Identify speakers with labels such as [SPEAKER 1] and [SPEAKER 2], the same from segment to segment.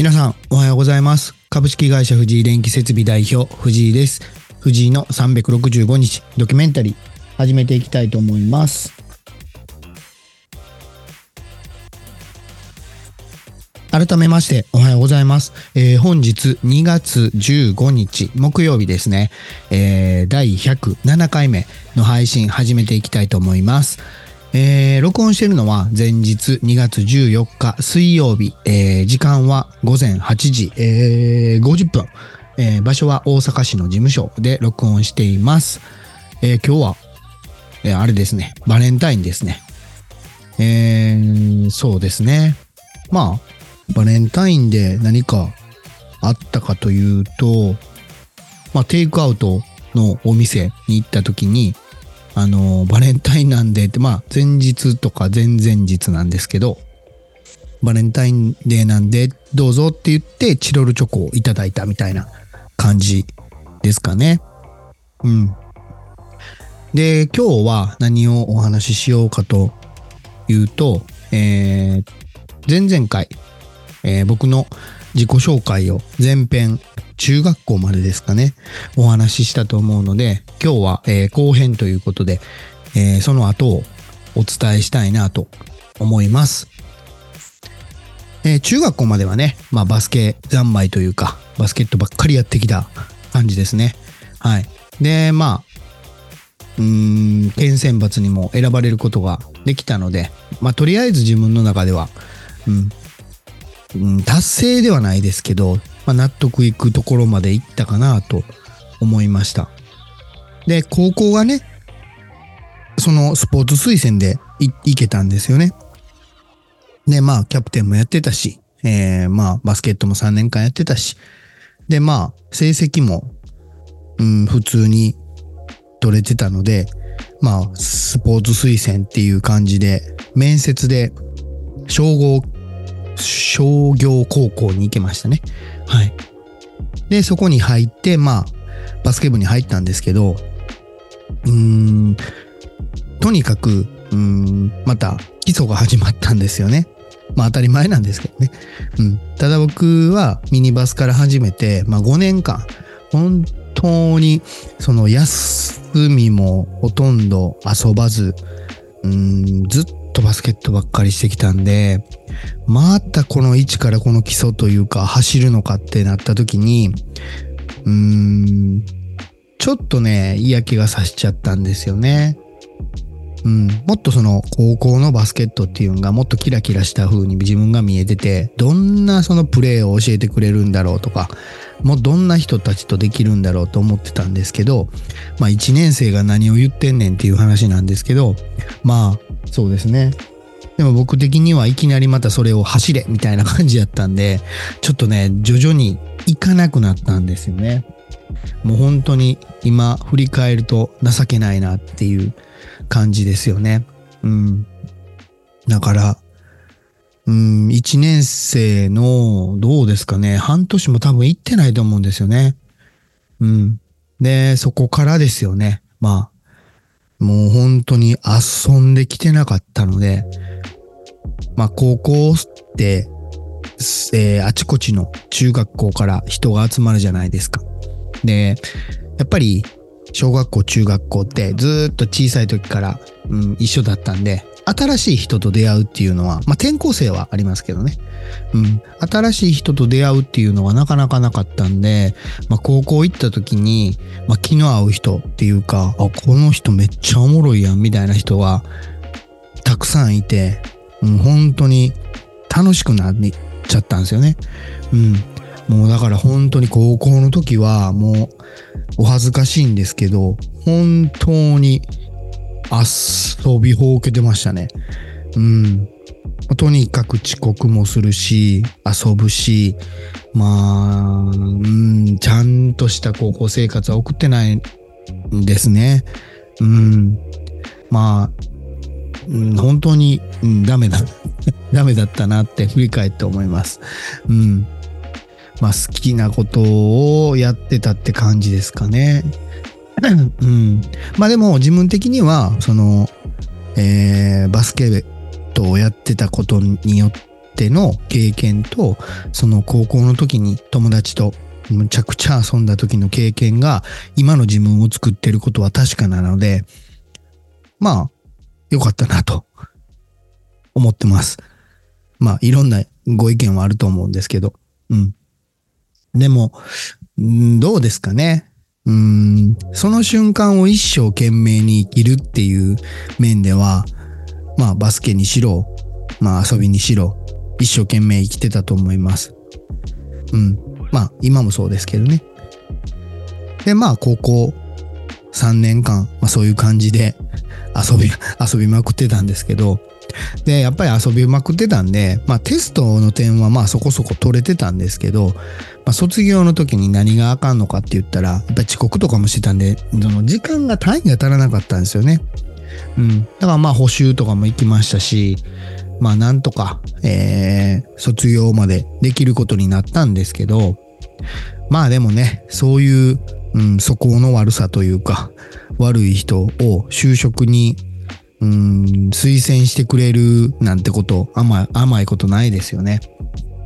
[SPEAKER 1] 皆さん、おはようございます。株式会社藤井電気設備代表、藤井です。藤井の365日ドキュメンタリー、始めていきたいと思います。改めまして、おはようございます。えー本日2月15日、木曜日ですね。えー第107回目の配信、始めていきたいと思います。えー録音してるのは前日2月14日水曜日、えー時間は午前8時、えー50分、えー場所は大阪市の事務所で録音しています。えー今日は、えーあれですね、バレンタインですね。えーそうですね。まあ、バレンタインで何かあったかというと、まあ、テイクアウトのお店に行った時に、あの、バレンタインなんでって、まあ、前日とか前々日なんですけど、バレンタインデーなんで、どうぞって言って、チロルチョコをいただいたみたいな感じですかね。うん。で、今日は何をお話ししようかというと、えー、前々回、えー僕の自己紹介を前編中学校までですかね、お話ししたと思うので、今日は、えー後編ということで、えーその後をお伝えしたいなと思います。えー中学校まではね、まあバスケ三昧というか、バスケットばっかりやってきた感じですね。はい。で、まあ、うーん、県選抜にも選ばれることができたので、まあとりあえず自分の中では、うん、うん達成ではないですけど、まあ、納得いくところまで行ったかなと思いました。で、高校がね、そのスポーツ推薦で行けたんですよね。で、まあ、キャプテンもやってたし、えー、まあ、バスケットも3年間やってたし、で、まあ、成績も、うん、普通に取れてたので、まあ、スポーツ推薦っていう感じで、面接で、称号商業高校に行けましたね。はい。で、そこに入って、まあ、バスケ部に入ったんですけど、うーん、とにかく、うーん、また基礎が始まったんですよね。まあ当たり前なんですけどね。うん。ただ僕はミニバスから始めて、まあ5年間、本当に、その休みもほとんど遊ばず、うん、ずっとバスケットばっかりしてきたんで、またこの位置からこの基礎というか走るのかってなった時に、うーん、ちょっとね、嫌気がさしちゃったんですよね。うん、もっとその高校のバスケットっていうのがもっとキラキラした風に自分が見えてて、どんなそのプレーを教えてくれるんだろうとか、もうどんな人たちとできるんだろうと思ってたんですけど、まあ1年生が何を言ってんねんっていう話なんですけど、まあそうですね。でも僕的にはいきなりまたそれを走れみたいな感じやったんで、ちょっとね、徐々に行かなくなったんですよね。もう本当に今振り返ると情けないなっていう感じですよね。うん。だから、うん、1年生の、どうですかね、半年も多分行ってないと思うんですよね。うん。で、そこからですよね。まあ、もう本当に遊んできてなかったので、まあ高校って、えーあちこちの中学校から人が集まるじゃないですか。で、やっぱり小学校、中学校ってずっと小さい時から、うん、一緒だったんで、新しい人と出会うっていうのは、まあ転校生はありますけどね。うん、新しい人と出会うっていうのはなかなかなかったんで、まあ高校行った時に、まあ気の合う人っていうか、あ、この人めっちゃおもろいやんみたいな人がたくさんいて、うん、本当に楽しくなっちゃったんですよね。うん。もうだから本当に高校の時はもうお恥ずかしいんですけど、本当に遊びほうけてましたね。うん。とにかく遅刻もするし、遊ぶし、まあ、うん、ちゃんとした高校生活は送ってないんですね。うん。まあ、本当に、うん、ダメだ。ダメだったなって振り返って思います。うん。まあ好きなことをやってたって感じですかね。うん。まあでも自分的には、その、えーバスケットをやってたことによっての経験と、その高校の時に友達とむちゃくちゃ遊んだ時の経験が今の自分を作ってることは確かなので、まあ、よかったなと思ってます。まあ、いろんなご意見はあると思うんですけど、うん。でも、どうですかね。うん、その瞬間を一生懸命に生きるっていう面では、まあバスケにしろ、まあ遊びにしろ、一生懸命生きてたと思います。うん。まあ今もそうですけどね。で、まあ高校3年間、まあそういう感じで遊び、遊びまくってたんですけど、で、やっぱり遊びまくってたんで、まあテストの点はまあそこそこ取れてたんですけど、まあ卒業の時に何があかんのかって言ったら、やっぱ遅刻とかもしてたんで、その時間が単位が足らなかったんですよね。うん。だからまあ補習とかも行きましたし、まあなんとか、えー、卒業までできることになったんですけど、まあでもね、そういう、うん、素行の悪さというか、悪い人を就職にうん、推薦してくれるなんてこと、甘い、甘いことないですよね。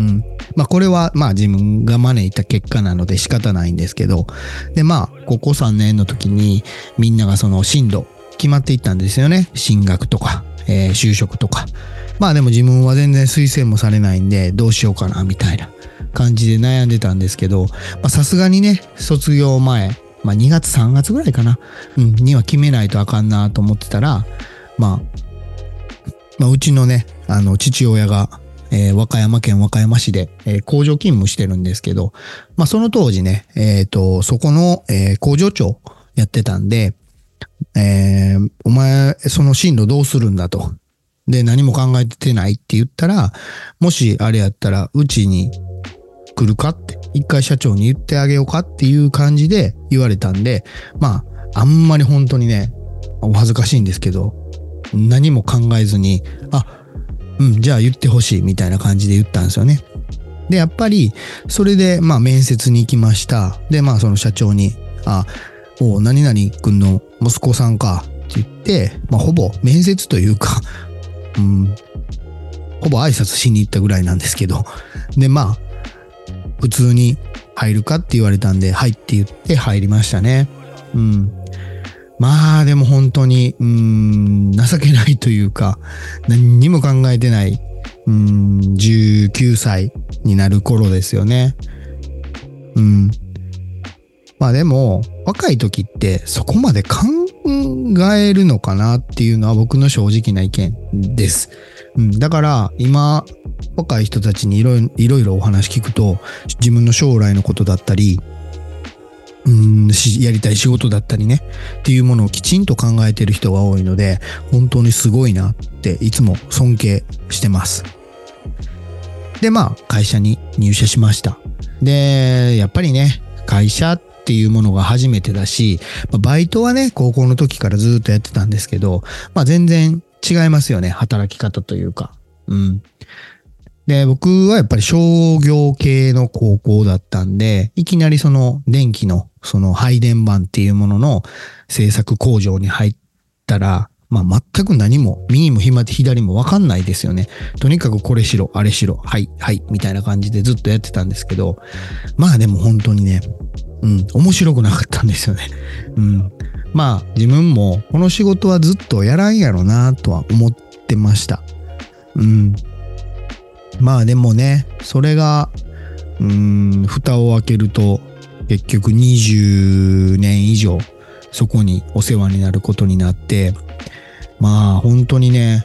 [SPEAKER 1] うん。まあこれはまあ自分が招いた結果なので仕方ないんですけど、でまあ高校3年の時にみんながその進路決まっていったんですよね。進学とか、えー、就職とか。まあでも自分は全然推薦もされないんでどうしようかなみたいな感じで悩んでたんですけど、まさすがにね、卒業前、まあ2月3月ぐらいかな、うん、には決めないとあかんなと思ってたら、まあ、まあ、うちのね、あの、父親が、えー、和歌山県和歌山市で、えー、工場勤務してるんですけど、まあ、その当時ね、えっ、ー、と、そこの、えー、工場長やってたんで、えー、お前、その進路どうするんだと。で、何も考えてないって言ったら、もしあれやったら、うちに来るかって、一回社長に言ってあげようかっていう感じで言われたんで、まあ、あんまり本当にね、お恥ずかしいんですけど、何も考えずに、あ、うん、じゃあ言ってほしいみたいな感じで言ったんですよね。で、やっぱり、それで、まあ面接に行きました。で、まあその社長に、あ、お何々君の息子さんかって言って、まあほぼ面接というか、うん、ほぼ挨拶しに行ったぐらいなんですけど、で、まあ、普通に入るかって言われたんで、はいって言って入りましたね。うん。まあでも本当に、うん、情けないというか、何にも考えてない、うん、19歳になる頃ですよね。うん。まあでも、若い時ってそこまで考えるのかなっていうのは僕の正直な意見です。うん、だから今、若い人たちにいろいろお話聞くと、自分の将来のことだったり、うんやりたい仕事だったりね。っていうものをきちんと考えてる人が多いので本当にすごいなっていつも尊敬してます。でまあ会社に入社しました。でやっぱりね会社っていうものが初めてだしバイトはね高校の時からずっとやってたんですけどまあ全然違いますよね働き方というか。うん。で、僕はやっぱり商業系の高校だったんで、いきなりその電気のその配電盤っていうものの製作工場に入ったら、まあ全く何も右も左もわかんないですよね。とにかくこれしろ、あれしろ、はい、はい、みたいな感じでずっとやってたんですけど、まあでも本当にね、うん、面白くなかったんですよね。うん。まあ自分もこの仕事はずっとやらんやろなとは思ってました。うん。まあでもね、それが、うん、蓋を開けると、結局20年以上、そこにお世話になることになって、まあ本当にね、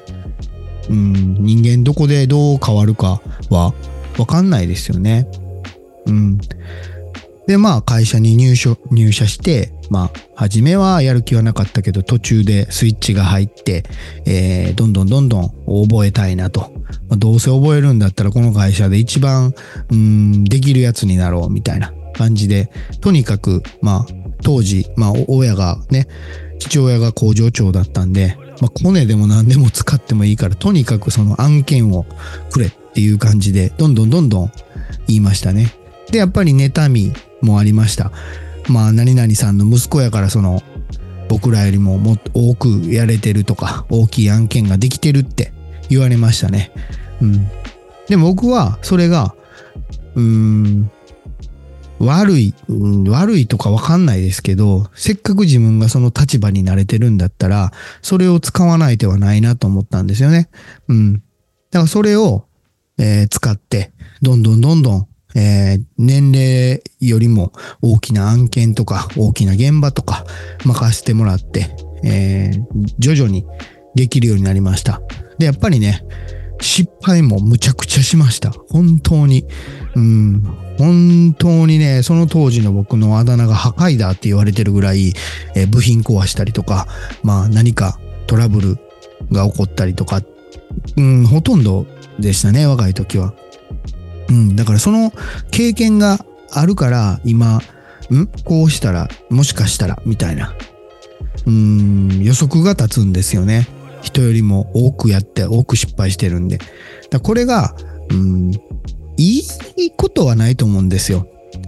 [SPEAKER 1] うん、人間どこでどう変わるかはわかんないですよね。うん。で、まあ会社に入所、入社して、まあ、初めはやる気はなかったけど、途中でスイッチが入って、えー、どんどんどんどん覚えたいなと。まあ、どうせ覚えるんだったらこの会社で一番、うん、できるやつになろうみたいな感じで、とにかく、まあ、当時、まあ、親がね、父親が工場長だったんで、まあ、コネでも何でも使ってもいいから、とにかくその案件をくれっていう感じで、どんどんどんどん言いましたね。で、やっぱり妬みもありました。まあ、何々さんの息子やからその、僕らよりももっと多くやれてるとか、大きい案件ができてるって言われましたね。うん。でも僕はそれが、うーん、悪い、悪いとかわかんないですけど、せっかく自分がその立場に慣れてるんだったら、それを使わない手はないなと思ったんですよね。うん。だからそれを、えー使って、どんどんどんどん、えー年齢よりも大きな案件とか、大きな現場とか任せてもらって、えー徐々にできるようになりました。で、やっぱりね、失敗もむちゃくちゃしました。本当に。うん。本当にね、その当時の僕のあだ名が破壊だって言われてるぐらい、え部品壊したりとか、まあ何かトラブルが起こったりとか、うん、ほとんどでしたね、若い時は。うん、だからその経験があるから、今、んこうしたら、もしかしたら、みたいな。うん、予測が立つんですよね。人よりも多くやって、多く失敗してるんで。だこれが、うん、いいことはないと思うんですよ。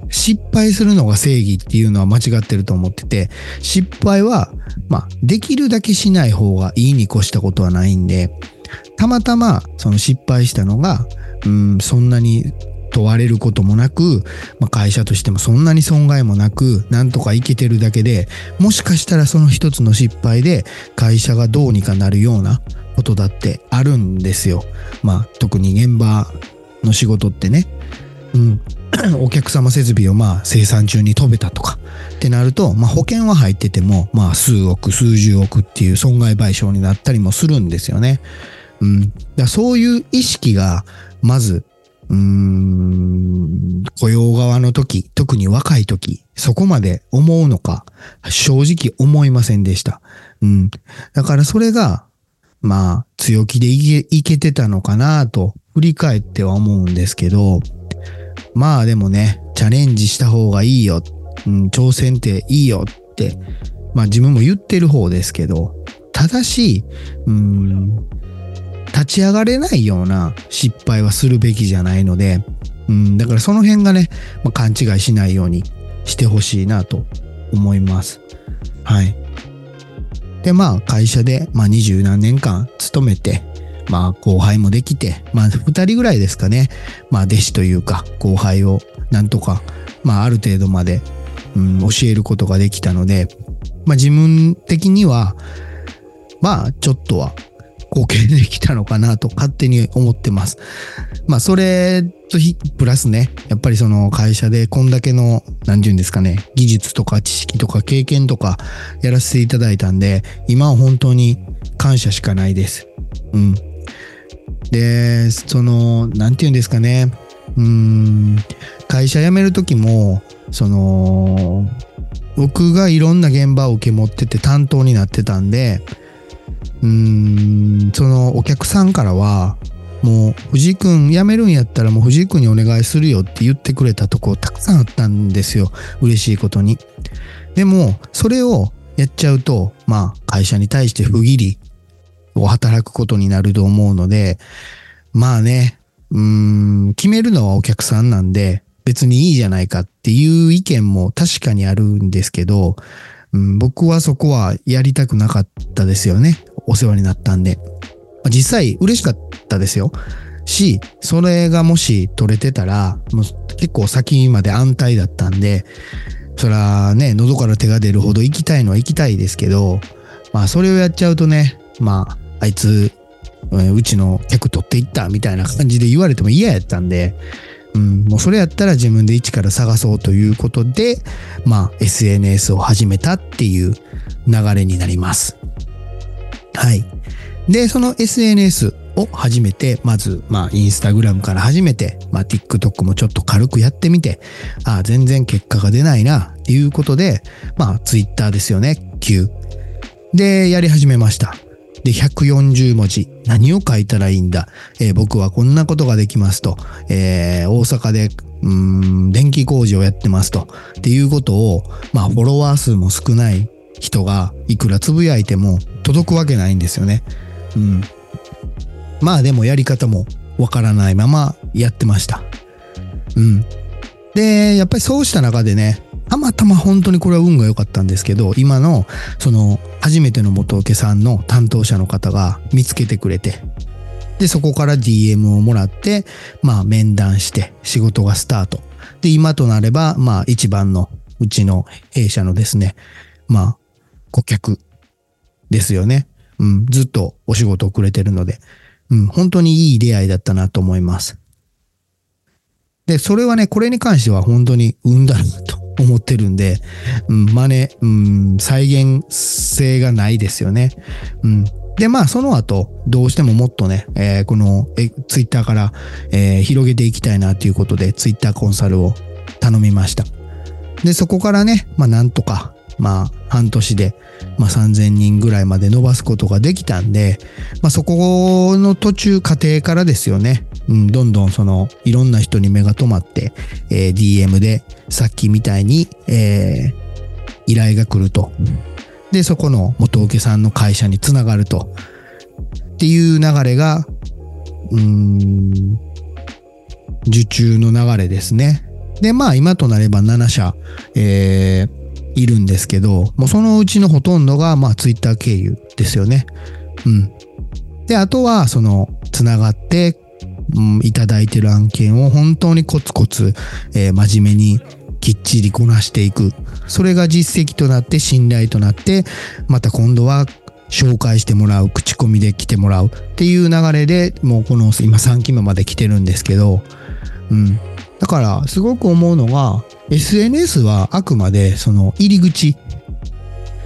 [SPEAKER 1] 失敗するのが正義っていうのは間違ってると思ってて、失敗は、まあ、できるだけしない方がいいに越したことはないんで、たまたまその失敗したのが、うん、そんなに問われることもなく、まあ、会社としてもそんなに損害もなく、なんとかいけてるだけで、もしかしたらその一つの失敗で会社がどうにかなるようなことだってあるんですよ。まあ、特に現場の仕事ってね。うん。お客様設備をまあ生産中に飛べたとかってなると、まあ保険は入ってても、まあ数億、数十億っていう損害賠償になったりもするんですよね。うん。だそういう意識が、まず、うーん、雇用側の時、特に若い時、そこまで思うのか、正直思いませんでした。うん。だからそれが、まあ、強気でいけいけてたのかなと、振り返っては思うんですけど、まあでもね、チャレンジした方がいいよ、うん、挑戦っていいよって、まあ自分も言ってる方ですけど、ただし、うん、立ち上がれないような失敗はするべきじゃないので、うん、だからその辺がね、まあ、勘違いしないようにしてほしいなと思います。はい。で、まあ会社で、まあ二十何年間勤めて、まあ後輩もできて、まあ二人ぐらいですかね。まあ弟子というか後輩をなんとか、まあある程度まで、うん、教えることができたので、まあ自分的には、まあちょっとは貢献できたのかなと勝手に思ってます。まあそれとひプラスね、やっぱりその会社でこんだけの、なんていうんですかね、技術とか知識とか経験とかやらせていただいたんで、今は本当に感謝しかないです。うん。で、その、なんていうんですかね、うーん、会社辞める時も、その、僕がいろんな現場を受け持ってて担当になってたんで、うん、そのお客さんからは、もう藤井くん辞めるんやったらもう藤井くんにお願いするよって言ってくれたとこたくさんあったんですよ。嬉しいことに。でも、それをやっちゃうと、まあ会社に対して不義理を働くことになると思うので、まあね、うん、決めるのはお客さんなんで、別にいいじゃないかっていう意見も確かにあるんですけど、僕はそこはやりたくなかったですよね。お世話になったんで。実際嬉しかったですよ。し、それがもし取れてたら、もう結構先まで安泰だったんで、そらね、喉から手が出るほど行きたいのは行きたいですけど、まあそれをやっちゃうとね、まあ、あいつ、うちの客取っていったみたいな感じで言われても嫌やったんで、うん、もうそれやったら自分で一から探そうということで、まあ SNS を始めたっていう流れになります。はい。で、その SNS を始めて、まず、まあ、インスタグラムから始めて、まあ、TikTok もちょっと軽くやってみて、ああ、全然結果が出ないな、っていうことで、まあ、Twitter ですよね、Q。で、やり始めました。で、140文字。何を書いたらいいんだ、えー僕はこんなことができますと。えー大阪で、うーん、電気工事をやってますと。っていうことを、まあ、フォロワー数も少ない人がいくらつぶやいても届くわけないんですよね。うん。まあでもやり方もわからないままやってました。うん。で、やっぱりそうした中でね、たまたま本当にこれは運が良かったんですけど、今の、その、初めての元請けさんの担当者の方が見つけてくれて、で、そこから DM をもらって、まあ面談して仕事がスタート。で、今となれば、まあ一番のうちの弊社のですね、まあ顧客ですよね。うん、ずっとお仕事をくれてるので、うん、本当にいい出会いだったなと思います。で、それはね、これに関しては本当に運だなと思ってるんで、うん、真似、うん、再現性がないですよね。うん。で、まあ、その後、どうしてももっとね、えーこの、え、ツイッターから、えー広げていきたいなということで、ツイッターコンサルを頼みました。で、そこからね、まあ、なんとか、まあ、半年で、まあ、3000人ぐらいまで伸ばすことができたんで、まあ、そこの途中過程からですよね。うん、どんどんその、いろんな人に目が止まって、えー DM で、さっきみたいに、えー依頼が来ると。で、そこの元請けさんの会社につながると。っていう流れが、うん、受注の流れですね。で、まあ今となれば7社、えーいるんですけど、もうそのうちのほとんどが、まあツイッター経由ですよね。うん。で、あとは、その、つながって、うん、いただいてる案件を本当にコツコツ、えー真面目にきっちりこなしていく。それが実績となって信頼となって、また今度は紹介してもらう、口コミで来てもらうっていう流れでもうこの今3期目まで来てるんですけど、うん。だからすごく思うのが SNS はあくまでその入り口、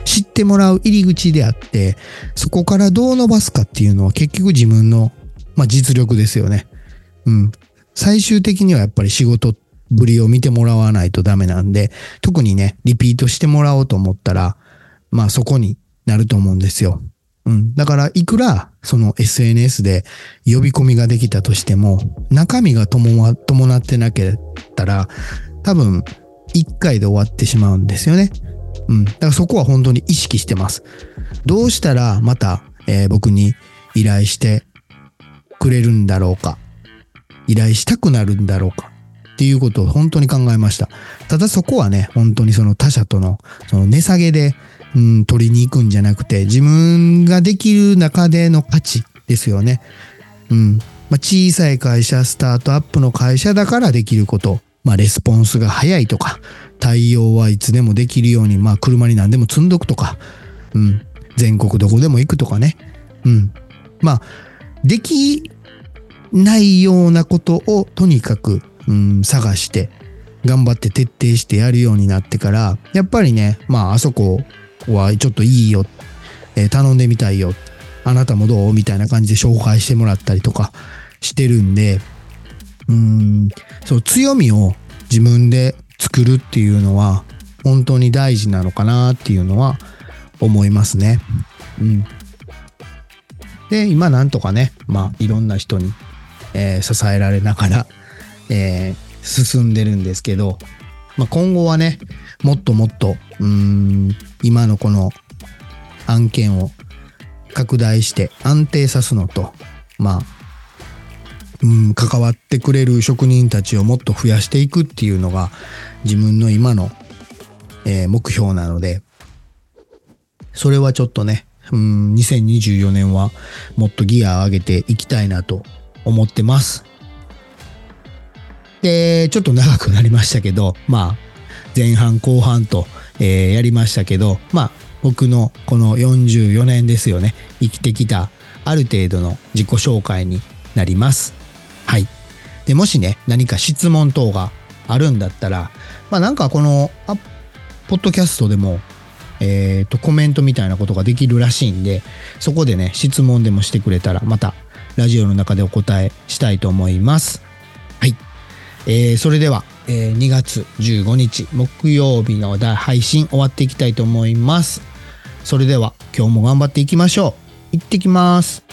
[SPEAKER 1] 知ってもらう入り口であって、そこからどう伸ばすかっていうのは結局自分の、まあ、実力ですよね。うん。最終的にはやっぱり仕事ぶりを見てもらわないとダメなんで、特にね、リピートしてもらおうと思ったら、まあそこになると思うんですよ。うん。だから、いくら、その SNS で呼び込みができたとしても、中身が伴伴ってなけったら、多分、一回で終わってしまうんですよね。うん。だからそこは本当に意識してます。どうしたらまた、えー僕に依頼してくれるんだろうか。依頼したくなるんだろうか。っていうことを本当に考えました。ただそこはね、本当にその他社とのその値下げで、うん、取りに行くんじゃなくて、自分ができる中での価値ですよね。うん。まあ、小さい会社、スタートアップの会社だからできること。まあ、レスポンスが早いとか、対応はいつでもできるように、まあ、車に何でも積んどくとか、うん。全国どこでも行くとかね。うん。まあ、できないようなことをとにかく、うん、探して、頑張って徹底してやるようになってから、やっぱりね、まあ、あそこはちょっといいよ、えー頼んでみたいよ、あなたもどう？みたいな感じで紹介してもらったりとかしてるんで、うん、そう、強みを自分で作るっていうのは、本当に大事なのかなっていうのは思いますね。うん。で、今なんとかね、まあ、いろんな人に、えー支えられながら、えー進んでるんですけど、まあ、今後はね、もっともっと、うーん、今のこの案件を拡大して安定さすのと、まあ、うん、関わってくれる職人たちをもっと増やしていくっていうのが自分の今の、えー目標なので、それはちょっとね、うん、2024年はもっとギアを上げていきたいなと思ってます。で、ちょっと長くなりましたけど、まあ、前半後半と、えーやりましたけど、まあ、僕のこの44年ですよね、生きてきたある程度の自己紹介になります。はい。で、もしね、何か質問等があるんだったら、まあなんかこの、あポッドキャストでも、えっ、と、コメントみたいなことができるらしいんで、そこでね、質問でもしてくれたら、また、ラジオの中でお答えしたいと思います。はい。えーそれでは、えー2月15日木曜日の配信終わっていきたいと思います。それでは今日も頑張っていきましょう。行ってきます。